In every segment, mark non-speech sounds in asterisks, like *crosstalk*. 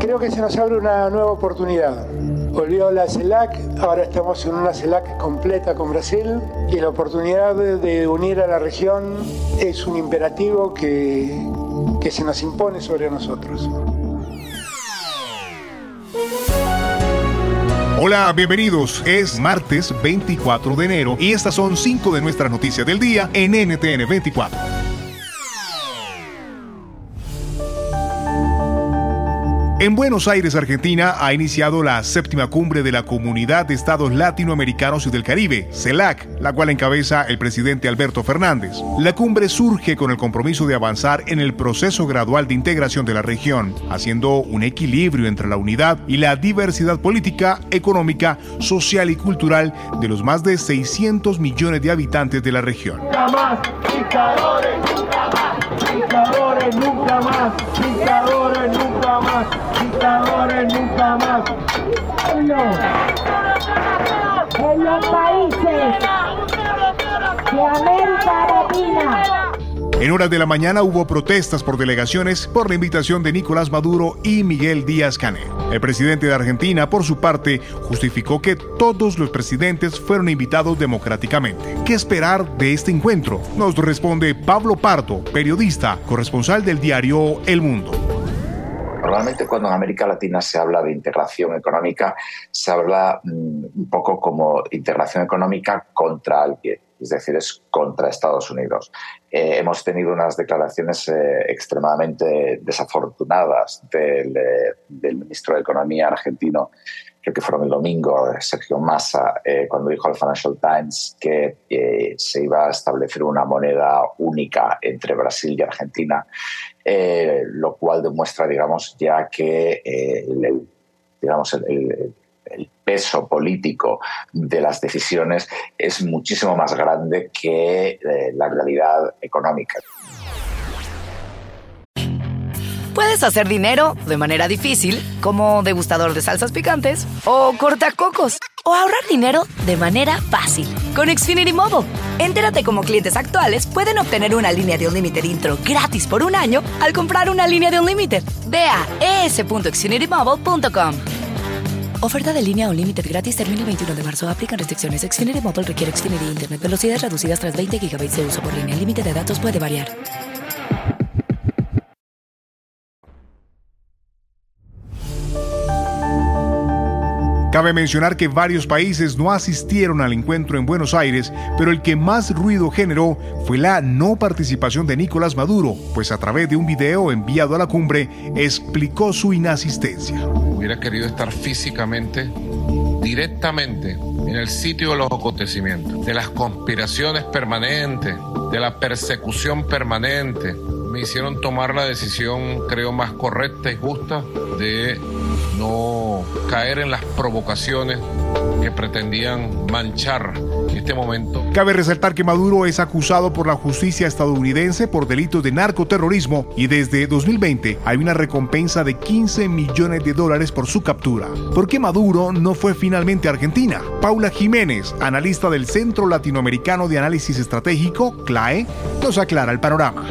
Creo que se nos abre una nueva oportunidad. Volvió la CELAC, ahora estamos en una CELAC completa con Brasil y la oportunidad de unir a la región es un imperativo que, que se nos impone sobre nosotros. Hola, bienvenidos. Es martes 24 de enero y estas son cinco de nuestras noticias del día en NTN 24. En Buenos Aires, Argentina, ha iniciado la séptima cumbre de la Comunidad de Estados Latinoamericanos y del Caribe, CELAC, la cual encabeza el presidente Alberto Fernández. La cumbre surge con el compromiso de avanzar en el proceso gradual de integración de la región, haciendo un equilibrio entre la unidad y la diversidad política, económica, social y cultural de los más de 600 millones de habitantes de la región. Nunca más, dictadores, nunca más, dictadores, nunca más, dictadores, En de. En horas de la mañana hubo protestas por delegaciones por la invitación de Nicolás Maduro y Miguel Díaz Canel. El presidente de Argentina, por su parte, justificó que todos los presidentes fueron invitados democráticamente. ¿Qué esperar de este encuentro? Nos responde Pablo Pardo, periodista, corresponsal del diario El Mundo. Normalmente cuando en América Latina se habla de integración económica, se habla mm, un poco como integración económica contra alguien, es decir, es contra Estados Unidos. Eh, hemos tenido unas declaraciones eh, extremadamente desafortunadas del, eh, del, ministro de Economía argentino creo que fueron el domingo, Sergio Massa, cuando dijo al Financial Times que se iba a establecer una moneda única entre Brasil y Argentina, lo cual demuestra, digamos, ya que digamos, el, peso político de las decisiones es muchísimo más grande que la realidad económica. Puedes hacer dinero de manera difícil, como degustador de salsas picantes, o cortacocos, o ahorrar dinero de manera fácil con Xfinity Mobile. Entérate cómo clientes actuales pueden obtener una línea de un Unlimited intro gratis por un año al comprar una línea de un Unlimited. Ve a es.xfinitymobile.com. Oferta de línea Unlimited gratis termina el 21 de marzo. Aplican restricciones. Xfinity Mobile requiere Xfinity Internet. Velocidades reducidas tras 20 GB de uso por línea. El límite de datos puede variar. Cabe mencionar que varios países no asistieron al encuentro en Buenos Aires, pero el que más ruido generó fue la no participación de Nicolás Maduro, pues a través de un video enviado a la cumbre explicó su inasistencia. Hubiera querido estar físicamente, directamente, en el sitio de los acontecimientos, de las conspiraciones permanentes, de la persecución permanente. Me hicieron tomar la decisión, creo, más correcta y justa de no caer en las provocaciones que pretendían manchar este momento. Cabe resaltar que Maduro es acusado por la justicia estadounidense por delitos de narcoterrorismo y desde 2020 hay una recompensa de 15 millones de dólares por su captura. ¿Por qué Maduro no fue finalmente a Argentina? Paula Jiménez, analista del Centro Latinoamericano de Análisis Estratégico, CLAE, nos aclara el panorama.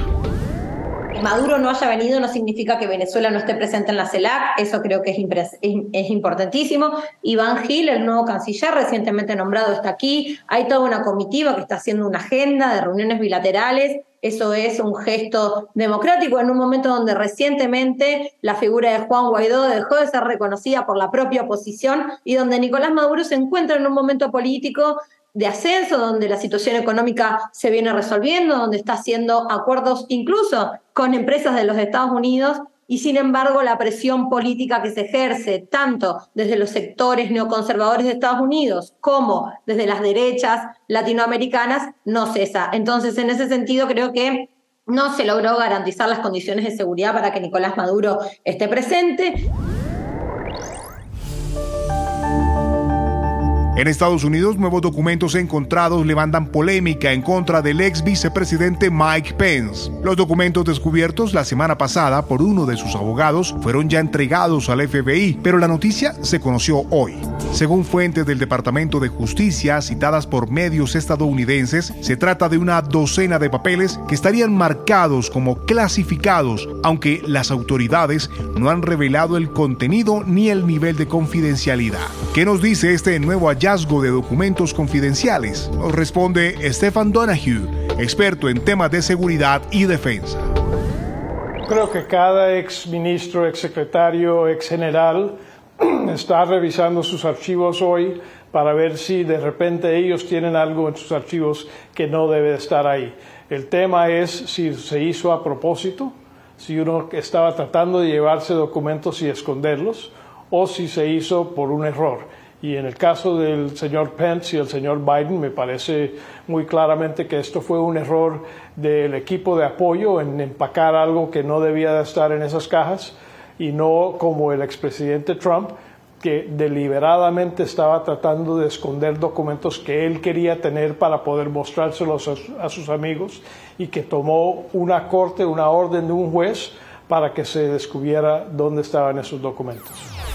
Maduro no haya venido no significa que Venezuela no esté presente en la CELAC, eso creo que es, es, importantísimo. Iván Gil, el nuevo canciller recientemente nombrado, está aquí. Hay toda una comitiva que está haciendo una agenda de reuniones bilaterales. Eso es un gesto democrático en un momento donde recientemente la figura de Juan Guaidó dejó de ser reconocida por la propia oposición y donde Nicolás Maduro se encuentra en un momento político de ascenso, donde la situación económica se viene resolviendo, donde está haciendo acuerdos incluso con empresas de los Estados Unidos y sin embargo la presión política que se ejerce tanto desde los sectores neoconservadores de Estados Unidos como desde las derechas latinoamericanas no cesa. Entonces, en ese sentido, creo que no se logró garantizar las condiciones de seguridad para que Nicolás Maduro esté presente. En Estados Unidos, nuevos documentos encontrados levantan polémica en contra del ex vicepresidente Mike Pence. Los documentos descubiertos la semana pasada por uno de sus abogados fueron ya entregados al FBI, pero la noticia se conoció hoy. Según fuentes del Departamento de Justicia citadas por medios estadounidenses, se trata de una docena de papeles que estarían marcados como clasificados, aunque las autoridades no han revelado el contenido ni el nivel de confidencialidad. ¿Qué nos dice este nuevo hallazgo de documentos confidenciales? Nos responde Stefan Donahue, experto en temas de seguridad y defensa. Creo que cada ex ministro, ex secretario, ex general *clears throat* está revisando sus archivos hoy para ver si de repente ellos tienen algo en sus archivos que no debe estar ahí. El tema es si se hizo a propósito, si uno estaba tratando de llevarse documentos y esconderlos, o si se hizo por un error. Y en el caso del señor Pence y el señor Biden, me parece muy claramente que esto fue un error del equipo de apoyo en empacar algo que no debía de estar en esas cajas y no como el expresidente Trump, que deliberadamente estaba tratando de esconder documentos que él quería tener para poder mostrárselos a, sus amigos y que tomó una corte, una orden de un juez para que se descubriera dónde estaban esos documentos.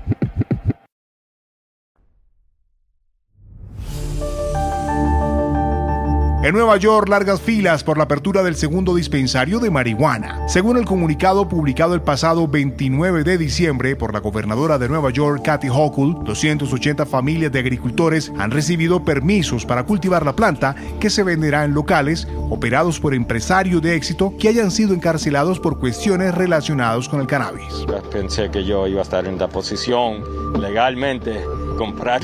En Nueva York, largas filas por la apertura del segundo dispensario de marihuana. Según el comunicado publicado el pasado 29 de diciembre por la gobernadora de Nueva York, Kathy Hochul, 280 familias de agricultores han recibido permisos para cultivar la planta que se venderá en locales operados por empresarios de éxito que hayan sido encarcelados por cuestiones relacionadas con el cannabis. Pensé que yo iba a estar en la posición legalmente comprar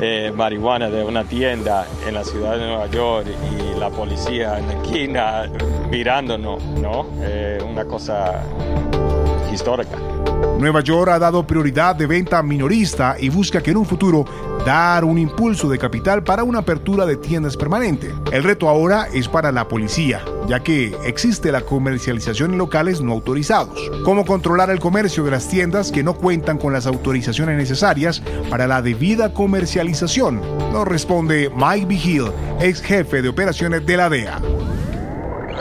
eh, marihuana de una tienda en la ciudad de Nueva York y la policía en la esquina mirándonos, ¿no? Eh, una cosa histórica. Nueva York ha dado prioridad de venta minorista y busca que en un futuro dar un impulso de capital para una apertura de tiendas permanente. El reto ahora es para la policía, ya que existe la comercialización en locales no autorizados. ¿Cómo controlar el comercio de las tiendas que no cuentan con las autorizaciones necesarias para la debida comercialización? Nos responde Mike Vigil, ex jefe de operaciones de la DEA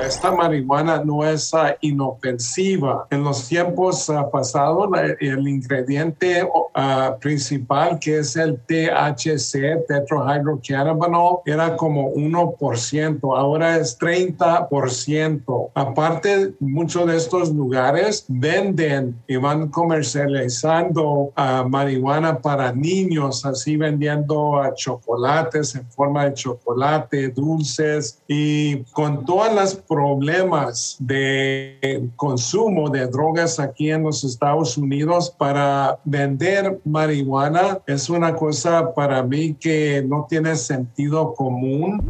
esta marihuana no es uh, inofensiva. En los tiempos uh, pasados, el ingrediente uh, principal, que es el THC, tetrahydrocannabinol, era como 1%, ahora es 30%. Aparte, muchos de estos lugares venden y van comercializando marihuana para niños, así vendiendo chocolates en forma de chocolate, dulces y con todas las problemas de consumo de drogas aquí en los Estados Unidos para vender marihuana es una cosa para mí que no tiene sentido común.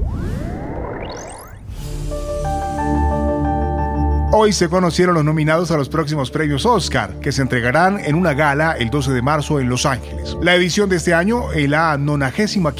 Hoy se conocieron los nominados a los próximos premios Oscar, que se entregarán en una gala el 12 de marzo en Los Ángeles. La edición de este año es la 95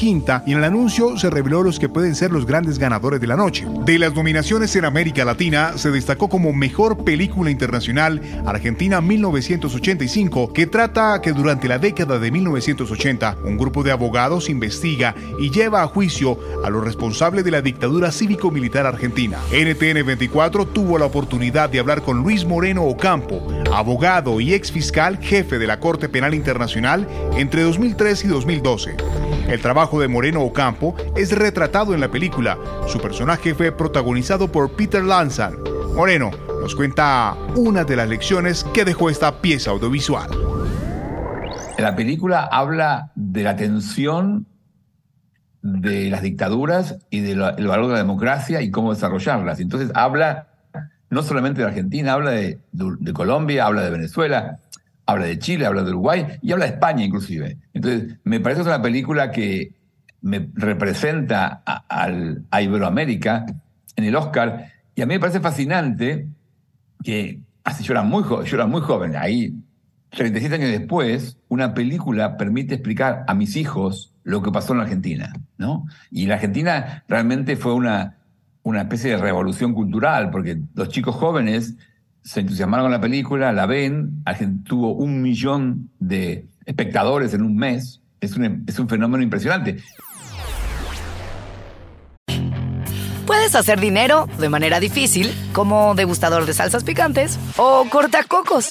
y en el anuncio se reveló los que pueden ser los grandes ganadores de la noche. De las nominaciones en América Latina, se destacó como Mejor Película Internacional Argentina 1985, que trata que durante la década de 1980 un grupo de abogados investiga y lleva a juicio a los responsables de la dictadura cívico-militar argentina. NTN 24 tuvo la oportunidad de hablar con Luis Moreno Ocampo, abogado y ex fiscal jefe de la Corte Penal Internacional entre 2003 y 2012. El trabajo de Moreno Ocampo es retratado en la película. Su personaje fue protagonizado por Peter Lanzan. Moreno nos cuenta una de las lecciones que dejó esta pieza audiovisual. La película habla de la tensión de las dictaduras y del valor de la democracia y cómo desarrollarlas. Entonces habla no solamente de Argentina, habla de, Colombia, habla de Venezuela, habla de Chile, habla de Uruguay y habla de España inclusive. Entonces, me parece que es una película que me representa a, Iberoamérica en el Oscar y a mí me parece fascinante que, así yo era muy, yo era muy joven, ahí 37 años después, una película permite explicar a mis hijos lo que pasó en la Argentina, ¿no? Y la Argentina realmente fue una, una especie de revolución cultural, porque los chicos jóvenes se entusiasmaron con la película, la ven, tuvo un millón de espectadores en un mes, es un, es un fenómeno impresionante. Puedes hacer dinero de manera difícil, como degustador de salsas picantes, o cortacocos,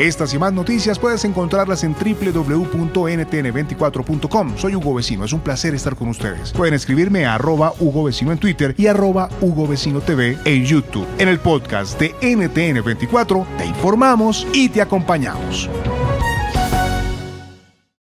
Estas y más noticias puedes encontrarlas en www.ntn24.com. Soy Hugo Vecino, es un placer estar con ustedes. Pueden escribirme a arroba Hugo Vecino en Twitter y arroba Hugo Vecino TV en YouTube. En el podcast de NTN24 te informamos y te acompañamos.